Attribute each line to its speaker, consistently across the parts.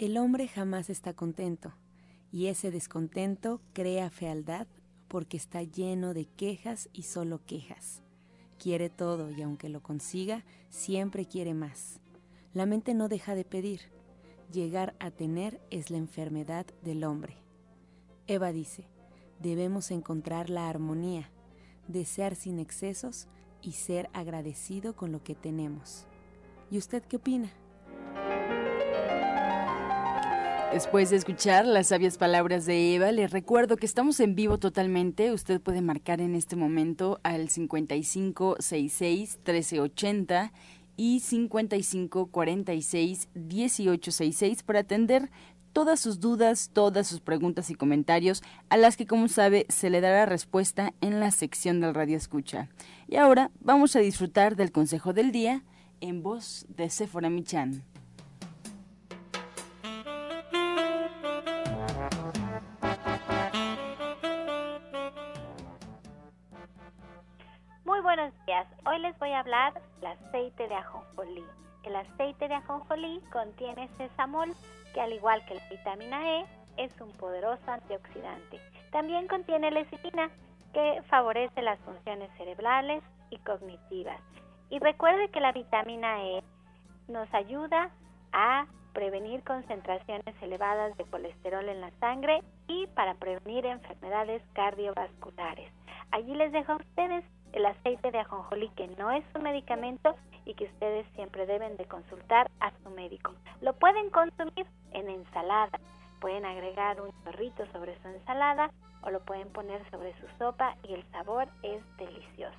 Speaker 1: El hombre jamás está contento, y ese descontento crea fealdad porque está lleno de quejas y solo quejas. Quiere todo y aunque lo consiga, siempre quiere más. La mente no deja de pedir. Llegar a tener es la enfermedad del hombre. Eva dice, debemos encontrar la armonía, desear sin excesos y ser agradecido con lo que tenemos. ¿Y usted qué opina?
Speaker 2: Después de escuchar las sabias palabras de Eva, les recuerdo que estamos en vivo totalmente. Usted puede marcar en este momento al 5566-1380 y 5546-1866 para atender todas sus dudas, todas sus preguntas y comentarios, a las que, como sabe, se le dará respuesta en la sección del Radio Escucha. Y ahora vamos a disfrutar del consejo del día en voz de Sephora Michan.
Speaker 3: Les voy a hablar del aceite de ajonjolí. El aceite de ajonjolí contiene sesamol, que al igual que la vitamina E, es un poderoso antioxidante. También contiene lecitina, que favorece las funciones cerebrales y cognitivas. Y recuerde que la vitamina E nos ayuda a prevenir concentraciones elevadas de colesterol en la sangre y para prevenir enfermedades cardiovasculares. Allí les dejo a ustedes el aceite de ajonjolí que no es un medicamento y que ustedes siempre deben de consultar a su médico. Lo pueden consumir en ensalada, pueden agregar un chorrito sobre su ensalada o lo pueden poner sobre su sopa y el sabor es delicioso.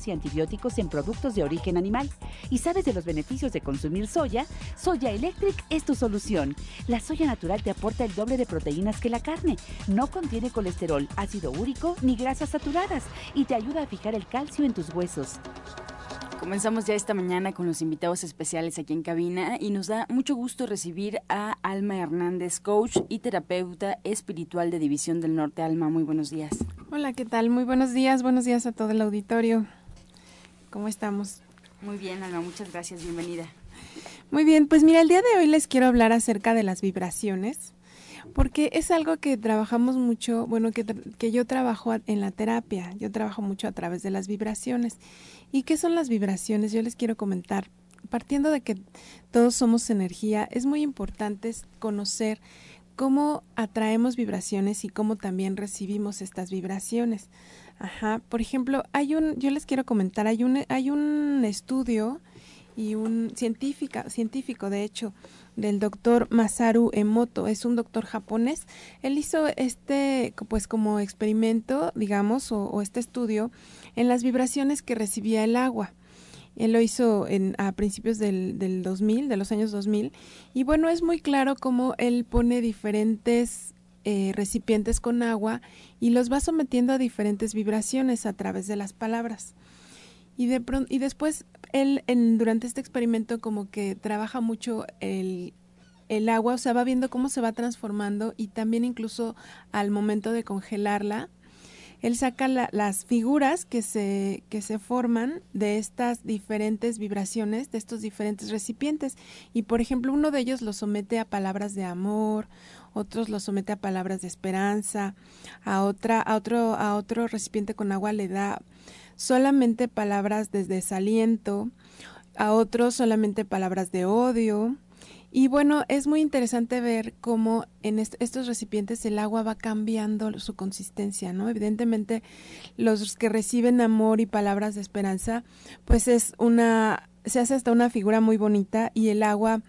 Speaker 4: y antibióticos en productos de origen animal y sabes de los beneficios de consumir soya, Soya Electric es tu solución. La soya natural te aporta el doble de proteínas que la carne, no contiene colesterol, ácido úrico ni grasas saturadas y te ayuda a fijar el calcio en tus huesos.
Speaker 2: Comenzamos ya esta mañana con los invitados especiales aquí en cabina y nos da mucho gusto recibir a Alma Hernández, coach y terapeuta espiritual de División del Norte. Alma, muy buenos días.
Speaker 5: Hola, ¿qué tal? Muy buenos días, buenos días a todo el auditorio. ¿Cómo estamos?
Speaker 2: Muy bien, Alma, muchas gracias, bienvenida.
Speaker 5: Muy bien, pues mira, el día de hoy les quiero hablar acerca de las vibraciones, porque es algo que trabajamos mucho, bueno, que, que yo trabajo en la terapia, yo trabajo mucho a través de las vibraciones. ¿Y qué son las vibraciones? Yo les quiero comentar. Partiendo de que todos somos energía, es muy importante conocer cómo atraemos vibraciones y cómo también recibimos estas vibraciones. Ajá, por ejemplo, hay un, yo les quiero comentar, hay un, hay un estudio y un científica, científico de hecho, del doctor Masaru Emoto, es un doctor japonés. Él hizo este, pues como experimento, digamos, o, o este estudio en las vibraciones que recibía el agua. Él lo hizo en, a principios del, del 2000, de los años 2000, y bueno, es muy claro cómo él pone diferentes eh, recipientes con agua y los va sometiendo a diferentes vibraciones a través de las palabras. Y, de y después él en, durante este experimento como que trabaja mucho el, el agua, o sea, va viendo cómo se va transformando y también incluso al momento de congelarla, él saca las figuras que se, que se forman de estas diferentes vibraciones, de estos diferentes recipientes. Y por ejemplo, uno de ellos lo somete a palabras de amor, otros lo somete a palabras de esperanza, a otra, a otro, a otro recipiente con agua le da solamente palabras de desaliento, a otros solamente palabras de odio. Y bueno, es muy interesante ver cómo en estos recipientes el agua va cambiando su consistencia, ¿no? Evidentemente, los que reciben amor y palabras de esperanza, pues es una, se hace hasta una figura muy bonita y el agua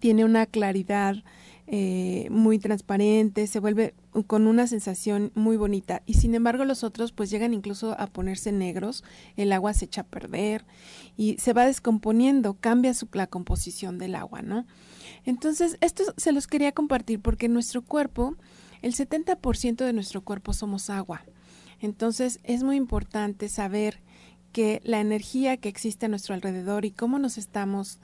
Speaker 5: tiene una claridad, eh, muy transparente, se vuelve con una sensación muy bonita. Y sin embargo los otros pues llegan incluso a ponerse negros, el agua se echa a perder y se va descomponiendo, cambia su, la composición del agua, ¿no? Entonces, esto se los quería compartir porque nuestro cuerpo, el 70% de nuestro cuerpo somos agua. Entonces, es muy importante saber que la energía que existe a nuestro alrededor y cómo nos estamos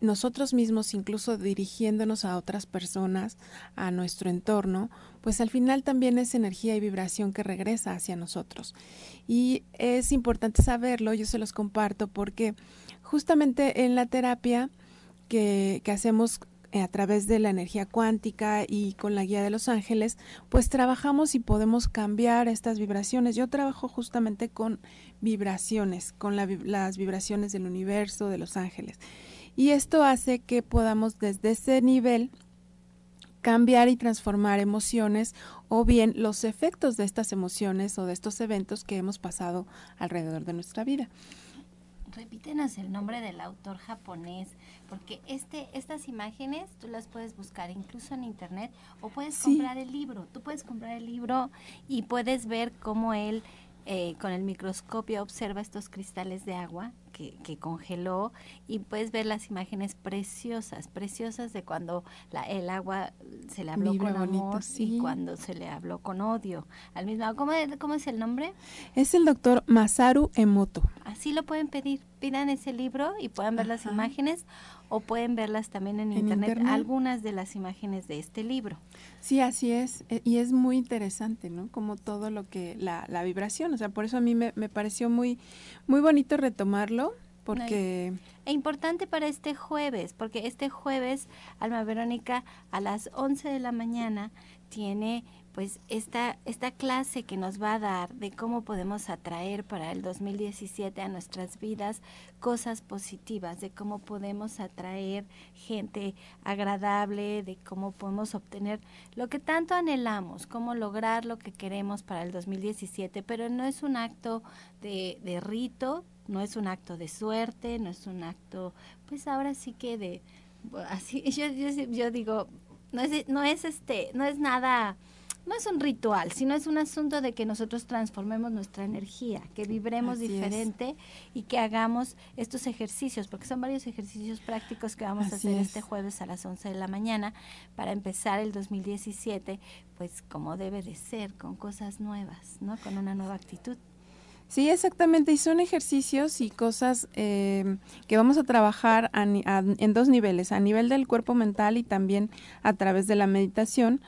Speaker 5: nosotros mismos, incluso dirigiéndonos a otras personas, a nuestro entorno, pues al final también es energía y vibración que regresa hacia nosotros. Y es importante saberlo, yo se los comparto porque justamente en la terapia que, hacemos a través de la energía cuántica y con la guía de los ángeles, pues trabajamos y podemos cambiar estas vibraciones. Yo trabajo justamente con vibraciones, con las vibraciones del universo, de los ángeles. Y esto hace que podamos desde ese nivel cambiar y transformar emociones o bien los efectos de estas emociones o de estos eventos que hemos pasado alrededor de nuestra vida.
Speaker 6: Repítenos el nombre del autor japonés, porque este, estas imágenes tú las puedes buscar incluso en internet o puedes comprar el libro. Tú puedes comprar el libro y puedes ver cómo él eh, con el microscopio observa estos cristales de agua que, congeló y puedes ver las imágenes preciosas, preciosas de cuando la, el agua se le habló con amor y cuando se le habló con odio. Al mismo, ¿cómo, ¿Cómo es el nombre?
Speaker 5: Es el doctor Masaru Emoto.
Speaker 6: Así lo pueden pedir, pidan ese libro y puedan ver las imágenes o pueden verlas también en, internet, algunas de las imágenes de este libro.
Speaker 5: Sí, así es, e, y es muy interesante, ¿no? Como todo lo que, la, la vibración, o sea, por eso a mí me, me pareció muy, muy bonito retomarlo porque...
Speaker 6: E importante para este jueves, porque este jueves, Alma Verónica, a las 11 de la mañana, tiene pues esta, esta clase que nos va a dar de cómo podemos atraer para el 2017 a nuestras vidas cosas positivas, de cómo podemos atraer gente agradable, de cómo podemos obtener lo que tanto anhelamos, cómo lograr lo que queremos para el 2017, pero no es un acto de, de rito, no es un acto de suerte, no es un acto, pues ahora sí que de, así, yo, yo, yo digo, no es, no es este, no es nada, no es un ritual, sino es un asunto de que nosotros transformemos nuestra energía, que vibremos diferente y que hagamos estos ejercicios, porque son varios ejercicios prácticos que vamos a hacer este jueves a las 11 de la mañana para empezar el 2017, pues como debe de ser, con cosas nuevas, ¿no? Con una nueva actitud.
Speaker 5: Sí, exactamente. Y son ejercicios y cosas eh, que vamos a trabajar en dos niveles, a nivel del cuerpo mental y también a través de la meditación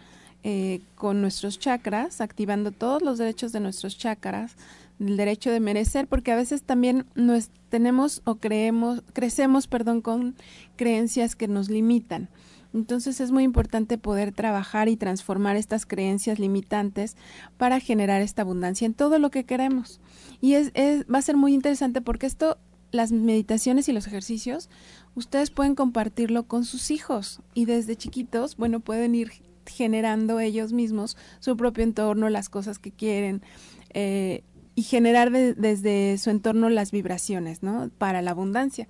Speaker 5: eh, con nuestros chakras, activando todos los derechos de nuestros chakras, el derecho de merecer, porque a veces también nos tenemos o creemos, crecemos, perdón, con creencias que nos limitan. Entonces es muy importante poder trabajar y transformar estas creencias limitantes para generar esta abundancia en todo lo que queremos. Y es, va a ser muy interesante porque esto, las meditaciones y los ejercicios, ustedes pueden compartirlo con sus hijos y desde chiquitos, bueno, pueden ir generando ellos mismos su propio entorno, las cosas que quieren. Eh, y generar desde su entorno las vibraciones, ¿no? Para la abundancia.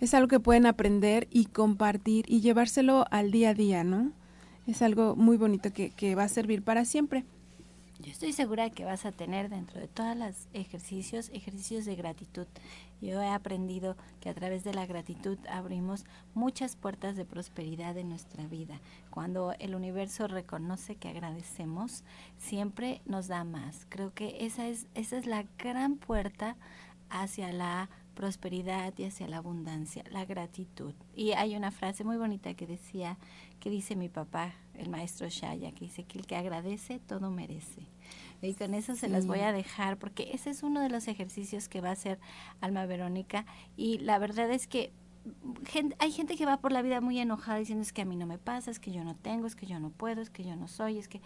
Speaker 5: Es algo que pueden aprender y compartir y llevárselo al día a día, ¿no? Es algo muy bonito que, que va a servir para siempre.
Speaker 6: Yo estoy segura que vas a tener dentro de todos los ejercicios, ejercicios de gratitud. Yo he aprendido que a través de la gratitud abrimos muchas puertas de prosperidad en nuestra vida. Cuando el universo reconoce que agradecemos, siempre nos da más. Creo que esa es, esa es la gran puerta hacia la prosperidad y hacia la abundancia, la gratitud. Y hay una frase muy bonita que decía, que dice mi papá, el maestro Shaya, que dice que el que agradece todo merece. Y con eso se las voy a dejar porque ese es uno de los ejercicios que va a hacer Alma Verónica. Y la verdad es que hay gente que va por la vida muy enojada diciendo es que a mí no me pasa, es que yo no tengo, es que yo no puedo, es que yo no soy, es que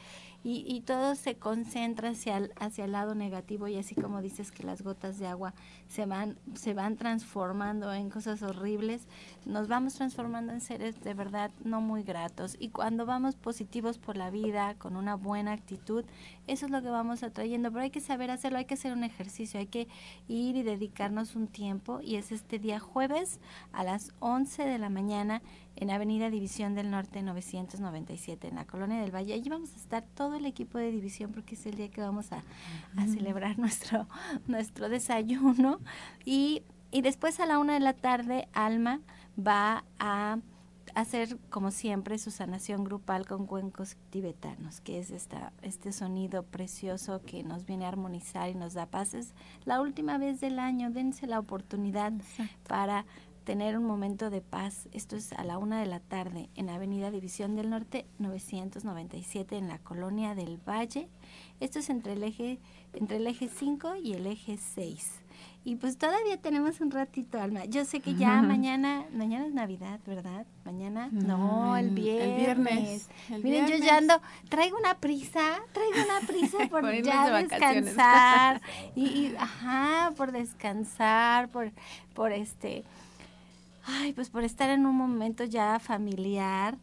Speaker 6: y, y todo se concentra hacia el, hacia el lado negativo y así como dices que las gotas de agua se van se van transformando en cosas horribles, nos vamos transformando en seres de verdad no muy gratos y cuando vamos positivos por la vida con una buena actitud, eso es lo que vamos atrayendo, pero hay que saber hacerlo, hay que hacer un ejercicio, hay que ir y dedicarnos un tiempo y es este día jueves a las 11 de la mañana en Avenida División del Norte 997 en la Colonia del Valle. Allí vamos a estar todo el equipo de división porque es el día que vamos a, celebrar nuestro, nuestro desayuno. Y, y después a la una de la tarde, Alma va a hacer, como siempre, su sanación grupal con cuencos tibetanos, que es esta, este sonido precioso que nos viene a armonizar y nos da paz. Es la última vez del año, dense la oportunidad para tener un momento de paz. Esto es a la una de la tarde en Avenida División del Norte 997 en la colonia del Valle. Esto es entre el eje entre el eje 5 y el eje 6. Y pues todavía tenemos un ratito, Alma. Yo sé que ya mañana, mañana es Navidad, ¿verdad? Mañana, no, el viernes. Miren, yo ya ando, traigo una prisa, traigo una prisa por, ya descansar. y, y, ajá, por descansar, por, por este, Ay, pues por estar en un momento ya familiar,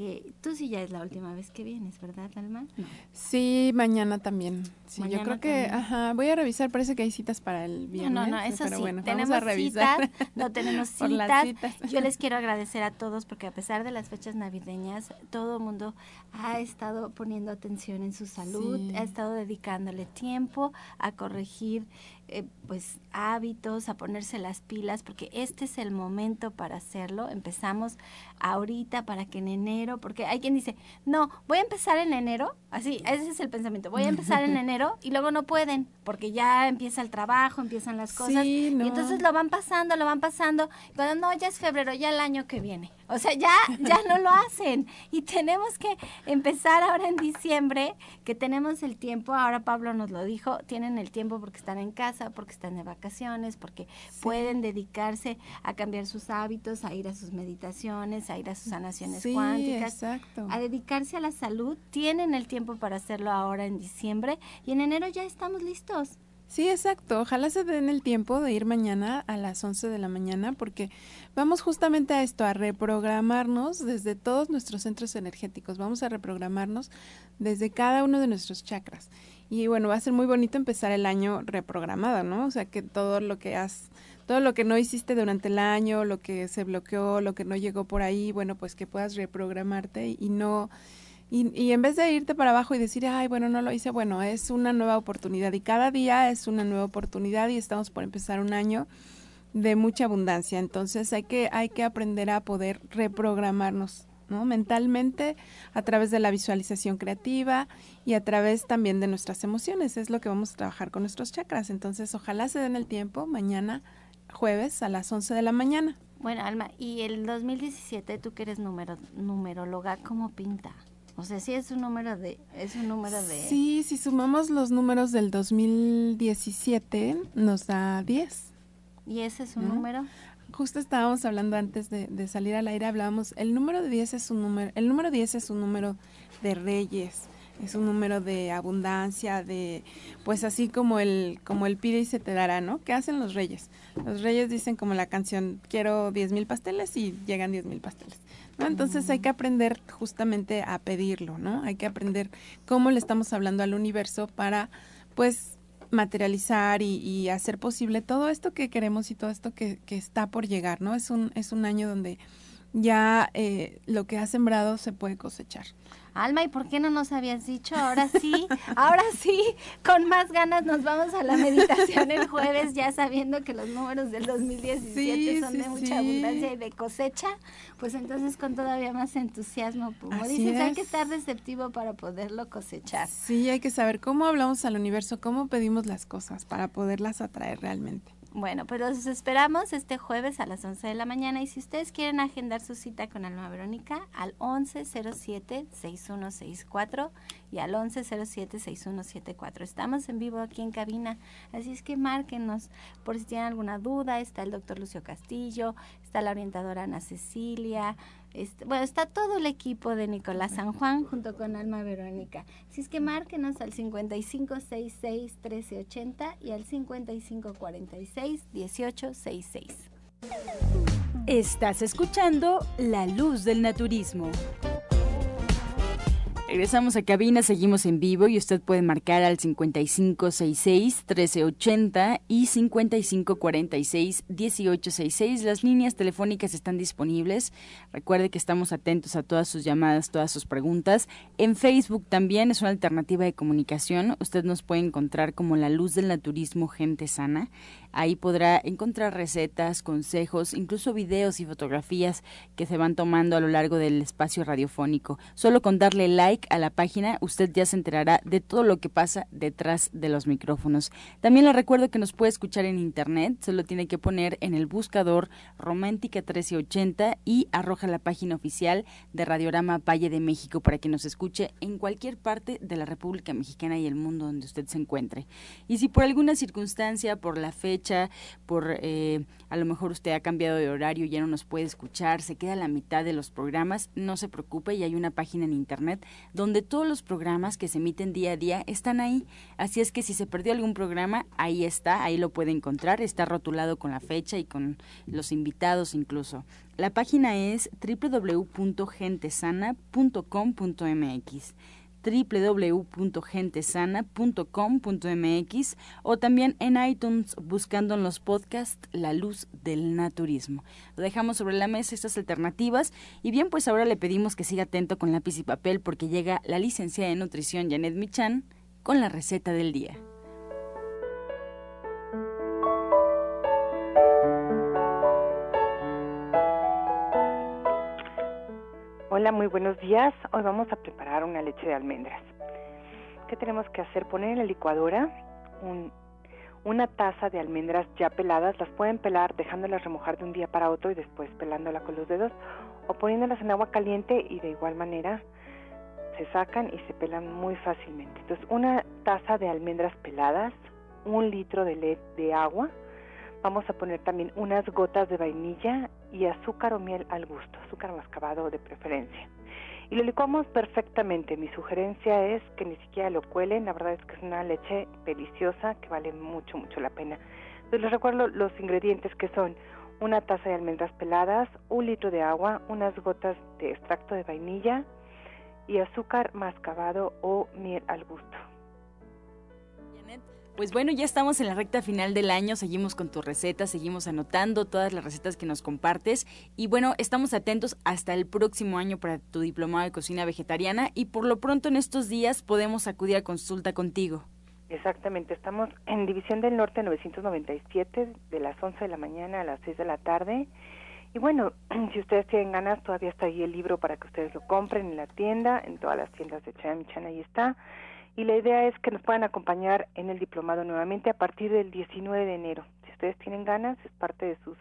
Speaker 6: que tú sí ya es la última vez que vienes, ¿verdad, Alma?
Speaker 5: Sí, mañana también. Sí, yo creo que, ajá, voy a revisar, parece que hay citas para el viernes.
Speaker 6: No, no, no, eso sí, tenemos citas, no tenemos citas. Yo les quiero agradecer a todos porque a pesar de las fechas navideñas, todo el mundo ha estado poniendo atención en su salud, ha estado dedicándole tiempo a corregir eh, pues hábitos, a ponerse las pilas, porque este es el momento para hacerlo. Empezamos ahorita para que en enero, porque hay quien dice, no, voy a empezar en enero, así, ese es el pensamiento, voy a empezar en enero y luego no pueden, porque ya empieza el trabajo, empiezan las cosas, y entonces lo van pasando, lo van pasando, pero no, ya es febrero, ya el año que viene. O sea, ya, ya no lo hacen. Y tenemos que empezar ahora en diciembre, que tenemos el tiempo, ahora Pablo nos lo dijo, tienen el tiempo porque están en casa, porque están de vacaciones, porque pueden dedicarse a cambiar sus hábitos, a ir a sus meditaciones, a ir a sus sanaciones
Speaker 5: sí,
Speaker 6: cuánticas,
Speaker 5: exacto.
Speaker 6: a dedicarse a la salud. Tienen el tiempo para hacerlo ahora en diciembre y en enero ya estamos listos.
Speaker 5: Sí, exacto. Ojalá se den el tiempo de ir mañana a las 11 de la mañana porque vamos justamente a esto, a reprogramarnos desde todos nuestros centros energéticos. Vamos a reprogramarnos desde cada uno de nuestros chakras. Y bueno, va a ser muy bonito empezar el año reprogramado, ¿no? O sea, que todo lo que has todo lo que no hiciste durante el año, lo que se bloqueó, lo que no llegó por ahí, bueno, pues que puedas reprogramarte y no y, y, en vez de irte para abajo y decir, ay, bueno, no lo hice, bueno, es una nueva oportunidad y cada día es una nueva oportunidad y estamos por empezar un año de mucha abundancia. Entonces hay que, hay que aprender a poder reprogramarnos ¿no? mentalmente a través de la visualización creativa y a través también de nuestras emociones. Es lo que vamos a trabajar con nuestros chakras. Entonces ojalá se den el tiempo mañana jueves a las 11 de la mañana.
Speaker 6: Bueno, Alma, y el 2017, tú que eres numero, numeróloga, ¿cómo pinta? O sea, sí es un número de es un número de
Speaker 5: Sí, si sumamos los números del 2017 nos da 10.
Speaker 6: ¿Y ese es un número?
Speaker 5: Justo estábamos hablando antes de, de, salir al aire, hablábamos, el número de 10 es un número, el número 10 es un número de reyes, es un número de abundancia, de pues así como el como el pide y se te dará, ¿no? ¿Qué hacen los reyes? Los reyes dicen como la canción, quiero 10 mil pasteles y llegan 10 mil pasteles. Entonces hay que aprender justamente a pedirlo, ¿no? Hay que aprender cómo le estamos hablando al universo para, pues, materializar y, hacer posible todo esto que queremos y todo esto que, que, está por llegar, ¿no? Es un, es un año donde ya eh, lo que ha sembrado se puede cosechar.
Speaker 6: Alma, ¿y por qué no nos habías dicho? Ahora sí, ahora sí, con más ganas nos vamos a la meditación el jueves, ya sabiendo que los números del 2017 son de mucha abundancia y de cosecha, pues entonces con todavía más entusiasmo, como dices, hay que estar receptivo para poderlo cosechar.
Speaker 5: Sí, hay que saber cómo hablamos al universo, cómo pedimos las cosas para poderlas atraer realmente.
Speaker 6: Bueno, pues los esperamos este jueves a las 11 de la mañana y si ustedes quieren agendar su cita con Alma Verónica al 1107-6164 y al 1107-6174. Estamos en vivo aquí en cabina, así es que márquenos por si tienen alguna duda. Está el doctor Lucio Castillo, está la orientadora Ana Cecilia, este, bueno, está todo el equipo de Nicolás San Juan junto con Alma Verónica. Así es que márquenos al 5566-1380 y al 5546-1866.
Speaker 2: Estás escuchando La Luz del Naturismo. Regresamos a cabina, seguimos en vivo y usted puede marcar al 5566-1380 y 5546-1866. Las líneas telefónicas están disponibles. Recuerde que estamos atentos a todas sus llamadas, todas sus preguntas. En Facebook también es una alternativa de comunicación. Usted nos puede encontrar como La Luz del Naturismo Gente Sana. Ahí podrá encontrar recetas, consejos, incluso videos y fotografías que se van tomando a lo largo del espacio radiofónico. Solo con darle like a la página, usted ya se enterará de todo lo que pasa detrás de los micrófonos. También le recuerdo que nos puede escuchar en internet, solo tiene que poner en el buscador Romántica 1380 y arroja la página oficial de Radiorama Valle de México para que nos escuche en cualquier parte de la República Mexicana y el mundo donde usted se encuentre. Y si por alguna circunstancia, por la fecha, por eh, a lo mejor usted ha cambiado de horario, ya no nos puede escuchar, se queda a la mitad de los programas, no se preocupe, y hay una página en internet donde todos los programas que se emiten día a día están ahí. Así es que si se perdió algún programa, ahí está, ahí lo puede encontrar, está rotulado con la fecha y con los invitados incluso. La página es www.gentesana.com.mx www.gentesana.com.mx o también en iTunes buscando en los podcasts La Luz del Naturismo. Dejamos sobre la mesa estas alternativas y bien pues ahora le pedimos que siga atento con lápiz y papel porque llega la licenciada de nutrición Janet Michan con la receta del día.
Speaker 7: Hola, muy buenos días. Hoy vamos a preparar una leche de almendras. ¿Qué tenemos que hacer? Poner en la licuadora una taza de almendras ya peladas. Las pueden pelar dejándolas remojar de un día para otro y después pelándola con los dedos o poniéndolas en agua caliente y de igual manera se sacan y se pelan muy fácilmente. Entonces, una taza de almendras peladas, un litro de, de agua, Vamos a poner también unas gotas de vainilla y azúcar o miel al gusto, azúcar mascabado de preferencia. Y lo licuamos perfectamente. Mi sugerencia es que ni siquiera lo cuelen. La verdad es que es una leche deliciosa que vale mucho, mucho la pena. Entonces les recuerdo los ingredientes que son una taza de almendras peladas, un litro de agua, unas gotas de extracto de vainilla y azúcar mascabado o miel al gusto.
Speaker 2: Pues bueno, ya estamos en la recta final del año, seguimos con tu receta, seguimos anotando todas las recetas que nos compartes y bueno, estamos atentos hasta el próximo año para tu diplomado de cocina vegetariana y por lo pronto en estos días podemos acudir a consulta contigo.
Speaker 7: Exactamente, estamos en División del Norte 997 de las 11 de la mañana a las 6 de la tarde. Y bueno, si ustedes tienen ganas, todavía está ahí el libro para que ustedes lo compren en la tienda, en todas las tiendas de Chamichan, ahí está y la idea es que nos puedan acompañar en el diplomado nuevamente a partir del 19 de enero. Si ustedes tienen ganas, es parte de sus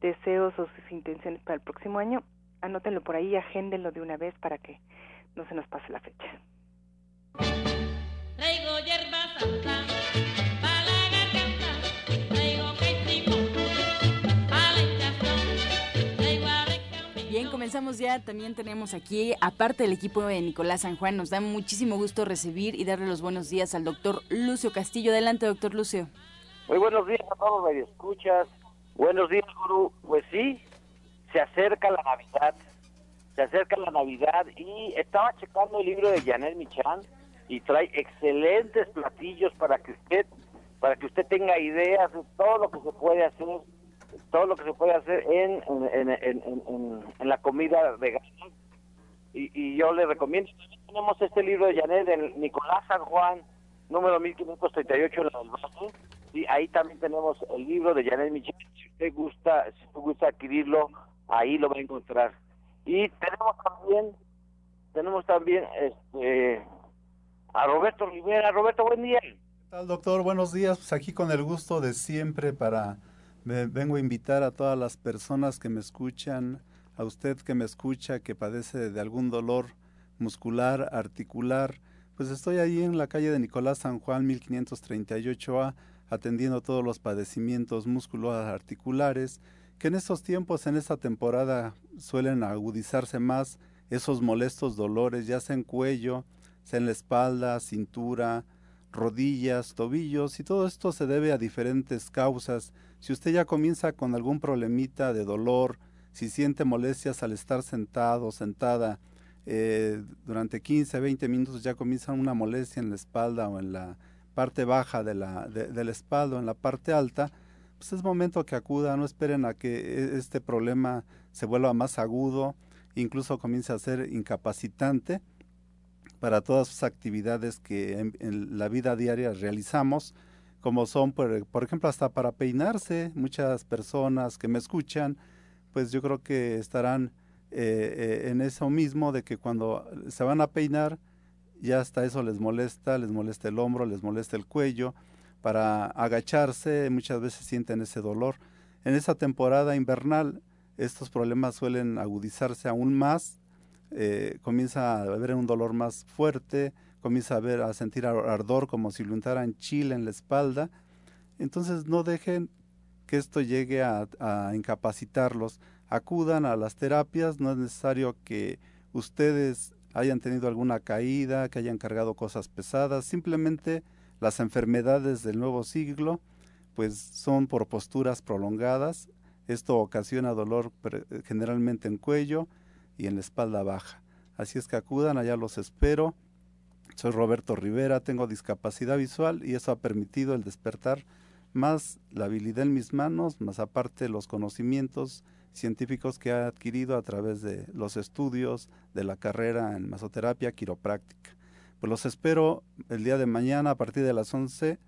Speaker 7: deseos o sus intenciones para el próximo año, anótenlo por ahí, agéndenlo de una vez para que no se nos pase la fecha.
Speaker 2: Comenzamos ya. También tenemos aquí, aparte del equipo de Nicolás San Juan, nos da muchísimo gusto recibir y darle los buenos días al doctor Lucio Castillo. Adelante, doctor Lucio.
Speaker 8: Muy buenos días a todos los escuchas. Buenos días, Guru. Pues sí, se acerca la Navidad. Se acerca la Navidad y estaba checando el libro de Janet Michan y trae excelentes platillos para que usted para que usted tenga ideas de todo lo que se puede hacer todo lo que se puede hacer en, en, en, en, la comida vegana. Y, y, yo le recomiendo, tenemos este libro de Janet, de Nicolás San Juan, número 1538 en la del y ahí también tenemos el libro de Janet Michel, si usted gusta, si usted gusta adquirirlo, ahí lo va a encontrar. Y tenemos también, tenemos también este a Roberto Rivera. Roberto, buen día.
Speaker 9: tal, doctor? Buenos días. Pues aquí con el gusto de siempre para vengo a invitar a todas las personas que me escuchan, a usted que me escucha, que padece de algún dolor muscular, articular. Pues estoy ahí en la calle de Nicolás San Juan 1538A atendiendo todos los padecimientos musculoarticulares que en estos tiempos, en esta temporada, suelen agudizarse más esos molestos dolores, ya sea en cuello, sea en la espalda, cintura, rodillas, tobillos, y todo esto se debe a diferentes causas. Si usted ya comienza con algún problemita de dolor, si siente molestias al estar sentado, sentada, eh, durante 15, 20 minutos ya comienza una molestia en la espalda o en la parte baja de la, de la espalda o en la parte alta, pues es momento que acuda, no esperen a que e, este problema se vuelva más agudo, incluso comience a ser incapacitante para todas sus actividades que en, la vida diaria realizamos, como son, por, ejemplo, hasta para peinarse. Muchas personas que me escuchan, pues yo creo que estarán eh, eh, en eso mismo de que cuando se van a peinar, ya hasta eso les molesta, les molesta el hombro, les molesta el cuello, para agacharse, muchas veces sienten ese dolor. En esa temporada invernal, estos problemas suelen agudizarse aún más, eh, comienza a haber un dolor más fuerte, comienza a, ver, a sentir ardor como si le untaran chile en la espalda. Entonces no dejen que esto llegue a, a incapacitarlos. Acudan a las terapias, no es necesario que ustedes hayan tenido alguna caída, que hayan cargado cosas pesadas, simplemente las enfermedades del nuevo siglo pues son por posturas prolongadas. Esto ocasiona dolor generalmente en cuello y en la espalda baja. Así es que acudan, allá los espero. Soy Roberto Rivera, tengo discapacidad visual y eso ha permitido el despertar más la habilidad en mis manos, más aparte los conocimientos científicos que he adquirido a través de los estudios de la carrera en masoterapia quiropráctica. Pues los espero el día de mañana a partir de las 11,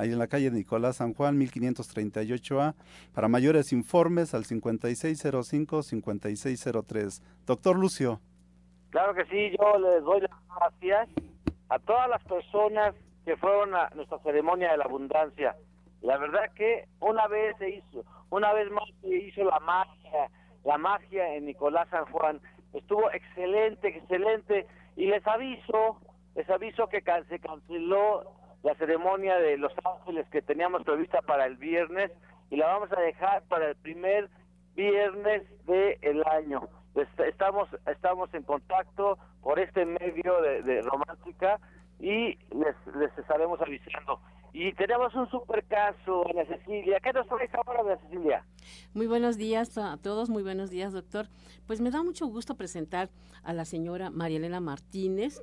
Speaker 9: ahí en la calle Nicolás San Juan, 1538A. Para mayores informes al 5605-5603. Doctor Lucio.
Speaker 8: Claro que sí, yo les doy las gracias a todas las personas que fueron a nuestra ceremonia de la abundancia. La verdad que una vez se hizo, una vez más se hizo la magia, la magia en Nicolás San Juan. Estuvo excelente, excelente. Y les aviso, les aviso que se canceló la ceremonia de Los Ángeles que teníamos prevista para el viernes y la vamos a dejar para el primer viernes del año. Estamos, estamos en contacto por este medio de, romántica y les, les estaremos avisando. Y tenemos un super caso, Ana Cecilia. ¿Qué nos traes ahora, Cecilia?
Speaker 10: Muy buenos días a todos, muy buenos días, doctor. Pues me da mucho gusto presentar a la señora María Elena Martínez.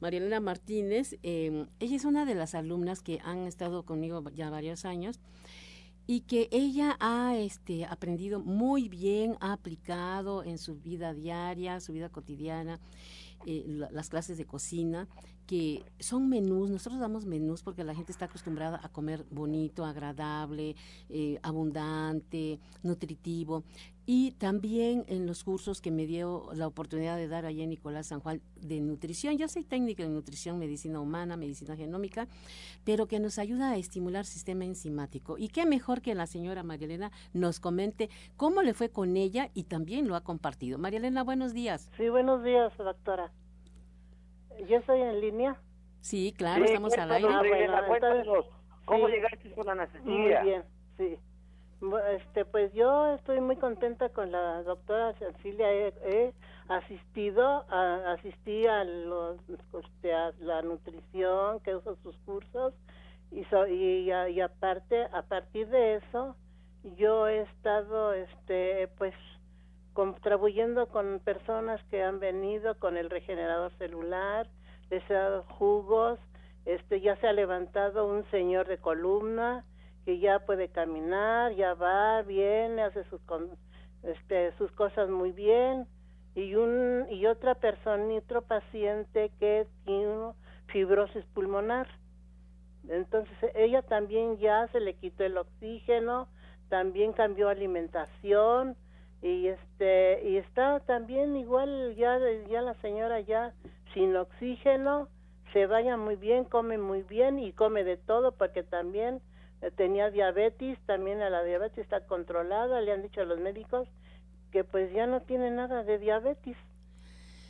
Speaker 10: Marielena Martínez, em, ella es una de las alumnas que han estado conmigo ya varios años y que ella ha este, aprendido muy bien, ha aplicado en su vida diaria, su vida cotidiana, eh, las clases de cocina que son menús, nosotros damos menús porque la gente está acostumbrada a comer bonito, agradable, eh, abundante, nutritivo. Y también en los cursos que me dio la oportunidad de dar allá en Nicolás San Juan de nutrición. Yo soy técnica en nutrición, medicina humana, medicina genómica, pero que nos ayuda a estimular el sistema enzimático. Y qué mejor que la señora María Elena nos comente cómo le fue con ella y también lo ha compartido. María Elena, buenos días.
Speaker 11: Sí, buenos días, doctora. ¿Yo estoy en línea?
Speaker 10: Sí, claro, estamos al aire.
Speaker 8: ¿Cómo llegaste con la
Speaker 11: Muy bien, sí. Este, pues yo estoy muy contenta con la doctora Cecilia. He, asistido, a, asistí a, los, este, a la nutrición, que uso sus cursos, y, y, y, aparte, a partir de eso, yo he estado, este, pues, contribuyendo con personas que han venido con el regenerador celular, les he dado jugos, este ya se ha levantado un señor de columna que ya puede caminar, ya va, viene, hace sus este sus cosas muy bien y un y otra persona, otro paciente que tiene fibrosis pulmonar. Entonces ella también ya se le quitó el oxígeno, también cambió alimentación, y este y está también igual ya ya la señora ya sin oxígeno se vaya muy bien, come muy bien y come de todo porque también eh, tenía diabetes, también a la diabetes está controlada, le han dicho a los médicos que pues ya no tiene nada de diabetes,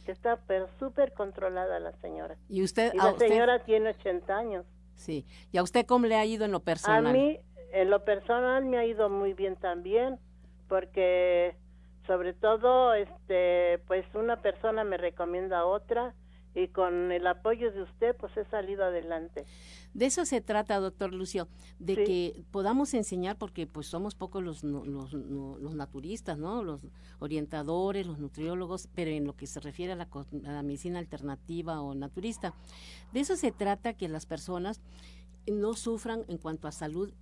Speaker 11: que está pero súper controlada la señora.
Speaker 10: Y usted,
Speaker 11: la señora tiene 80 años.
Speaker 10: Sí, ¿y a usted cómo le ha ido en lo personal?
Speaker 11: A mí, en lo personal, me ha ido muy bien también, porque sobre todo, este, pues una persona me recomienda a otra y con el apoyo de usted, pues he salido adelante.
Speaker 10: De eso se trata, doctor Lucio, de que podamos enseñar, porque pues somos pocos los, los, los, naturistas, ¿no? Los orientadores, los nutriólogos, pero en lo que se refiere a la, a la medicina alternativa o naturista. De eso se trata que las personas no sufran en cuanto a salud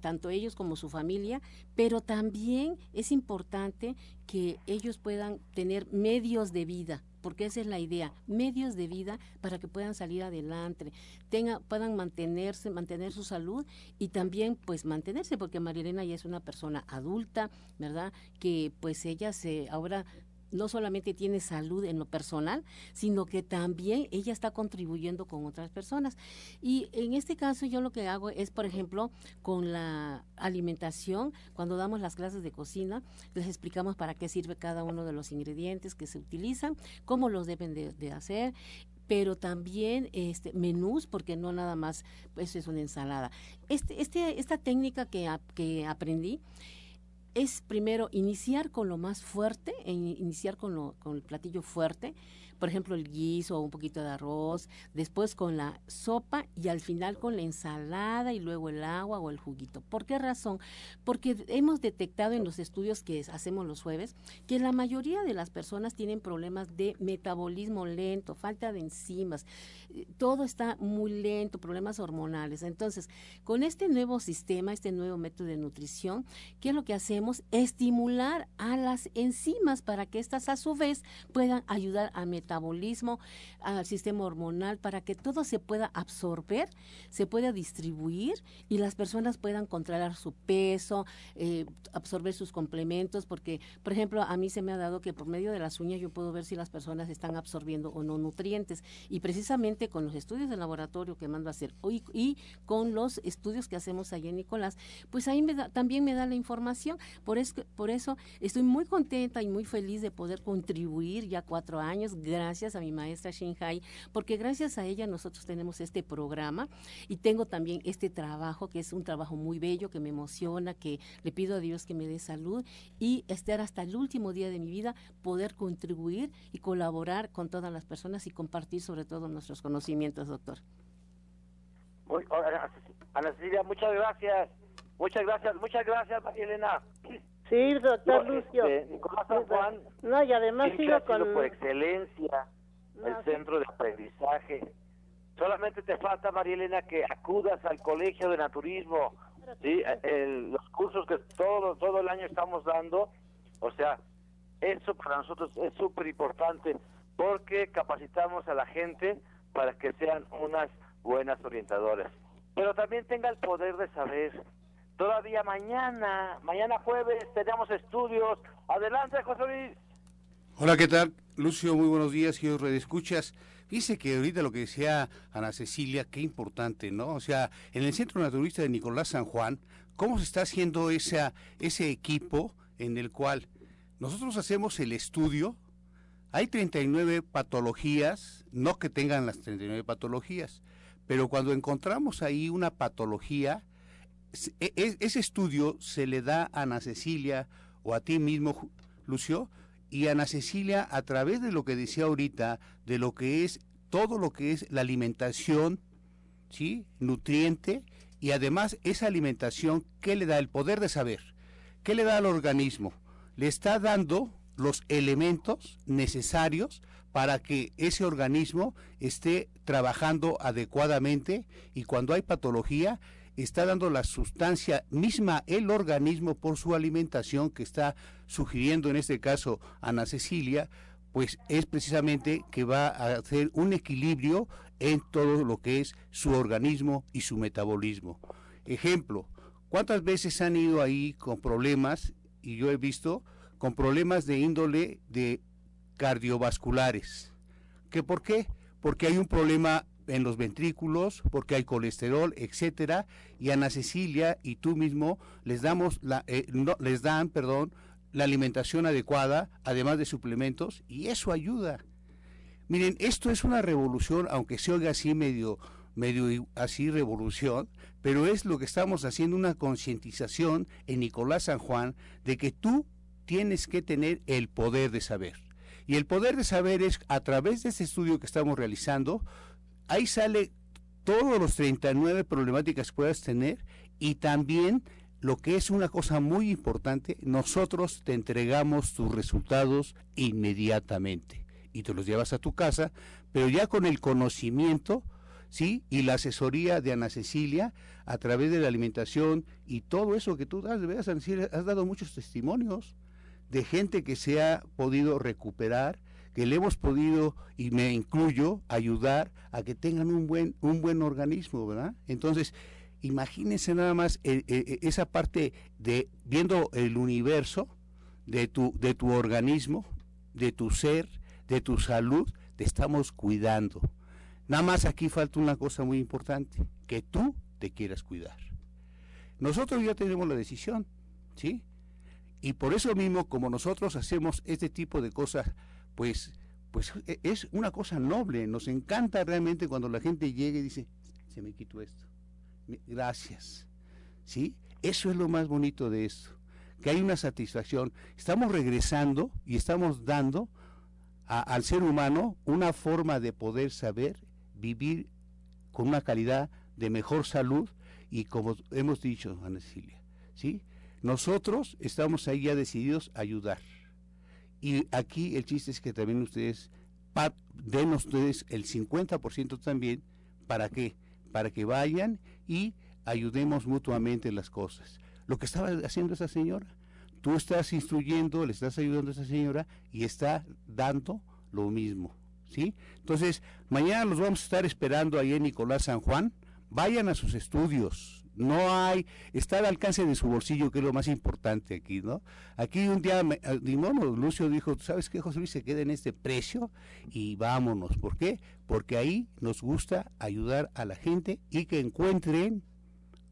Speaker 10: tanto ellos como su familia, pero también es importante que ellos puedan tener medios de vida, porque esa es la idea, medios de vida para que puedan salir adelante, tenga, puedan mantenerse, mantener su salud y también pues mantenerse, porque Marilena ya es una persona adulta, ¿verdad? Que pues ella se ahora no solamente tiene salud en lo personal, sino que también ella está contribuyendo con otras personas. Y en este caso yo lo que hago es, por ejemplo, con la alimentación, cuando damos las clases de cocina, les explicamos para qué sirve cada uno de los ingredientes que se utilizan, cómo los deben de, hacer pero también este menús porque no nada más pues es una ensalada. Este, este, esta técnica que, que aprendí es primero iniciar con lo más fuerte, e iniciar con, lo, con el platillo fuerte, por ejemplo, el guiso o un poquito de arroz, después con la sopa y al final con la ensalada y luego el agua o el juguito. ¿Por qué razón? Porque hemos detectado en los estudios que hacemos los jueves que la mayoría de las personas tienen problemas de metabolismo lento, falta de enzimas, eh, todo está muy lento, problemas hormonales. Entonces, con este nuevo sistema, este nuevo método de nutrición, ¿qué es lo que hacemos? Estimular a las enzimas para que éstas a su vez puedan ayudar a metabolizar metabolismo, al sistema hormonal, para que todo se pueda absorber, se pueda distribuir y las personas puedan controlar su peso, eh, absorber sus complementos, porque, por ejemplo, a mí se me ha dado que por medio de las uñas yo puedo ver si las personas están absorbiendo o no nutrientes. Y precisamente con los estudios de laboratorio que mando a hacer y, y con los estudios que hacemos allí en Nicolás, pues ahí me da, también me da la información. Por eso, por eso estoy muy contenta y muy feliz de poder contribuir ya cuatro años gracias a mi maestra Shinhai, porque gracias a ella nosotros tenemos este programa y tengo también este trabajo que es un trabajo muy bello, que me emociona, que le pido a Dios que me dé salud y estar hasta el último día de mi vida, poder contribuir y colaborar con todas las personas y compartir sobre todo nuestros conocimientos, doctor.
Speaker 8: Ana Cecilia, muchas gracias. Muchas gracias, muchas gracias, María Elena.
Speaker 11: Sí, doctor Lucio.
Speaker 8: Este, Nicolás San Juan.
Speaker 11: No, y además sigo con.
Speaker 8: por excelencia el centro de aprendizaje. Solamente te falta, María Elena, que acudas al colegio de naturismo. Sí, los cursos que todo, todo el año estamos dando. O sea, eso para nosotros es súper importante porque capacitamos a la gente para que sean unas buenas orientadoras. Pero también tenga el poder de saber Todavía mañana, mañana jueves, tenemos estudios. Adelante, José Luis.
Speaker 12: Hola, ¿qué tal? Lucio, muy buenos días, os redescuchas. Dice que ahorita lo que decía Ana Cecilia, qué importante, ¿no? O sea, en el Centro Naturista de Nicolás San Juan, ¿cómo se está haciendo esa, ese equipo en el cual nosotros hacemos el estudio? Hay 39 patologías, no que tengan las 39 patologías, pero cuando encontramos ahí una patología, e, e, ese estudio se le da a Ana Cecilia o a ti mismo, Lucio, y Ana Cecilia a través de lo que decía ahorita, de lo que es todo lo que es la alimentación, ¿sí? Nutriente, y además esa alimentación, ¿qué le da? El poder de saber. ¿Qué le da al organismo? Le está dando los elementos necesarios para que ese organismo esté trabajando adecuadamente y cuando hay patología está dando la sustancia misma el organismo por su alimentación que está sugiriendo en este caso Ana Cecilia, pues es precisamente que va a hacer un equilibrio en todo lo que es su organismo y su metabolismo. Ejemplo, ¿cuántas veces han ido ahí con problemas, y yo he visto, con problemas de índole de cardiovasculares? ¿Que por qué? Porque hay un problema en los ventrículos porque hay colesterol, etcétera, y Ana Cecilia y tú mismo les damos la eh, no, les dan, perdón, la alimentación adecuada, además de suplementos, y eso ayuda. Miren, esto es una revolución, aunque se oiga así medio medio así revolución, pero es lo que estamos haciendo una concientización en Nicolás San Juan de que tú tienes que tener el poder de saber. Y el poder de saber es a través de este estudio que estamos realizando, ahí sale todos los 39 problemáticas que puedas tener y también lo que es una cosa muy importante, nosotros te entregamos tus resultados inmediatamente y te los llevas a tu casa, pero ya con el conocimiento, ¿sí? Y la asesoría de Ana Cecilia a través de la alimentación y todo eso que tú das, de has dado muchos testimonios de gente que se ha podido recuperar, que le hemos podido, y me incluyo, ayudar a que tengan un buen, un buen organismo, ¿verdad? Entonces, imagínense nada más eh, eh, eh, esa parte de viendo el universo de tu, de tu organismo, de tu ser, de tu salud, te estamos cuidando. Nada más aquí falta una cosa muy importante, que tú te quieras cuidar. Nosotros ya tenemos la decisión, ¿sí? Y por eso mismo, como nosotros hacemos este tipo de cosas, pues, pues e, es una cosa noble. Nos encanta realmente cuando la gente llega y dice, se me quitó esto. Gracias. ¿Sí? Eso es lo más bonito de esto, que hay una satisfacción. Estamos regresando y estamos dando al ser humano una forma de poder saber vivir con una calidad de mejor salud y como hemos dicho, Ana Cecilia, ¿sí? Nosotros estamos ahí ya decididos a ayudar. Y aquí el chiste es que también ustedes den ustedes el 50% también, ¿para qué? Para que vayan y ayudemos mutuamente las cosas. Lo que estaba haciendo esa señora, tú estás instruyendo, le estás ayudando a esa señora y está dando lo mismo, ¿sí? Entonces, mañana los vamos a estar esperando ahí en Nicolás San Juan, vayan a sus estudios, no hay, está al alcance de su bolsillo, que es lo más importante aquí, ¿no? Aquí un día, me, ah, Lucio dijo, ¿sabes qué, José Luis? Se queda en este precio y vámonos. ¿Por qué? Porque ahí nos gusta ayudar a la gente y que encuentren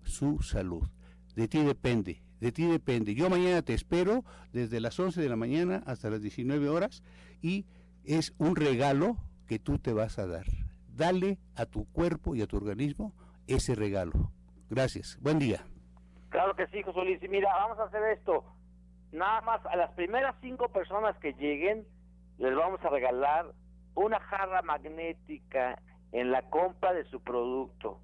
Speaker 12: su salud. De ti depende, de ti depende. Yo mañana te espero desde las 11 de la mañana hasta las 19 horas y es un regalo que tú te vas a dar. Dale a tu cuerpo y a tu organismo ese regalo. Gracias. Buen día.
Speaker 8: Claro que sí, José Luis. Mira, vamos a hacer esto. Nada más a las primeras cinco personas que lleguen les vamos a regalar una jarra magnética en la compra de su producto.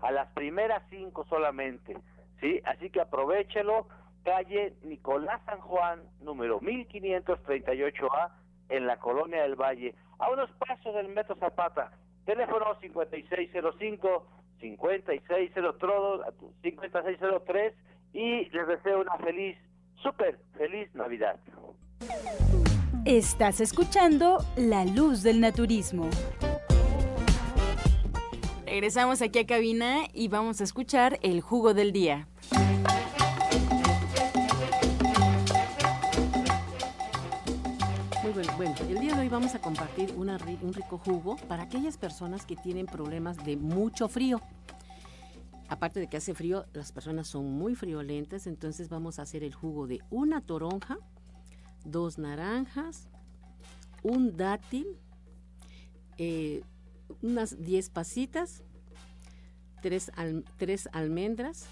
Speaker 8: A las primeras cinco solamente. ¿Sí? Así que aprovechelo. Calle Nicolás San Juan, número 1538A, en la Colonia del Valle. A unos pasos del Metro Zapata. Teléfono 5605 5603 y les deseo una feliz, súper feliz Navidad.
Speaker 2: Estás escuchando La Luz del Naturismo. Regresamos aquí a cabina y vamos a escuchar el jugo del día.
Speaker 10: Bueno, el día de hoy vamos a compartir un rico jugo para aquellas personas que tienen problemas de mucho frío. Aparte de que hace frío, las personas son muy friolentas, entonces vamos a hacer el jugo de una toronja, dos naranjas, un dátil, eh, unas 10 pasitas, tres, tres almendras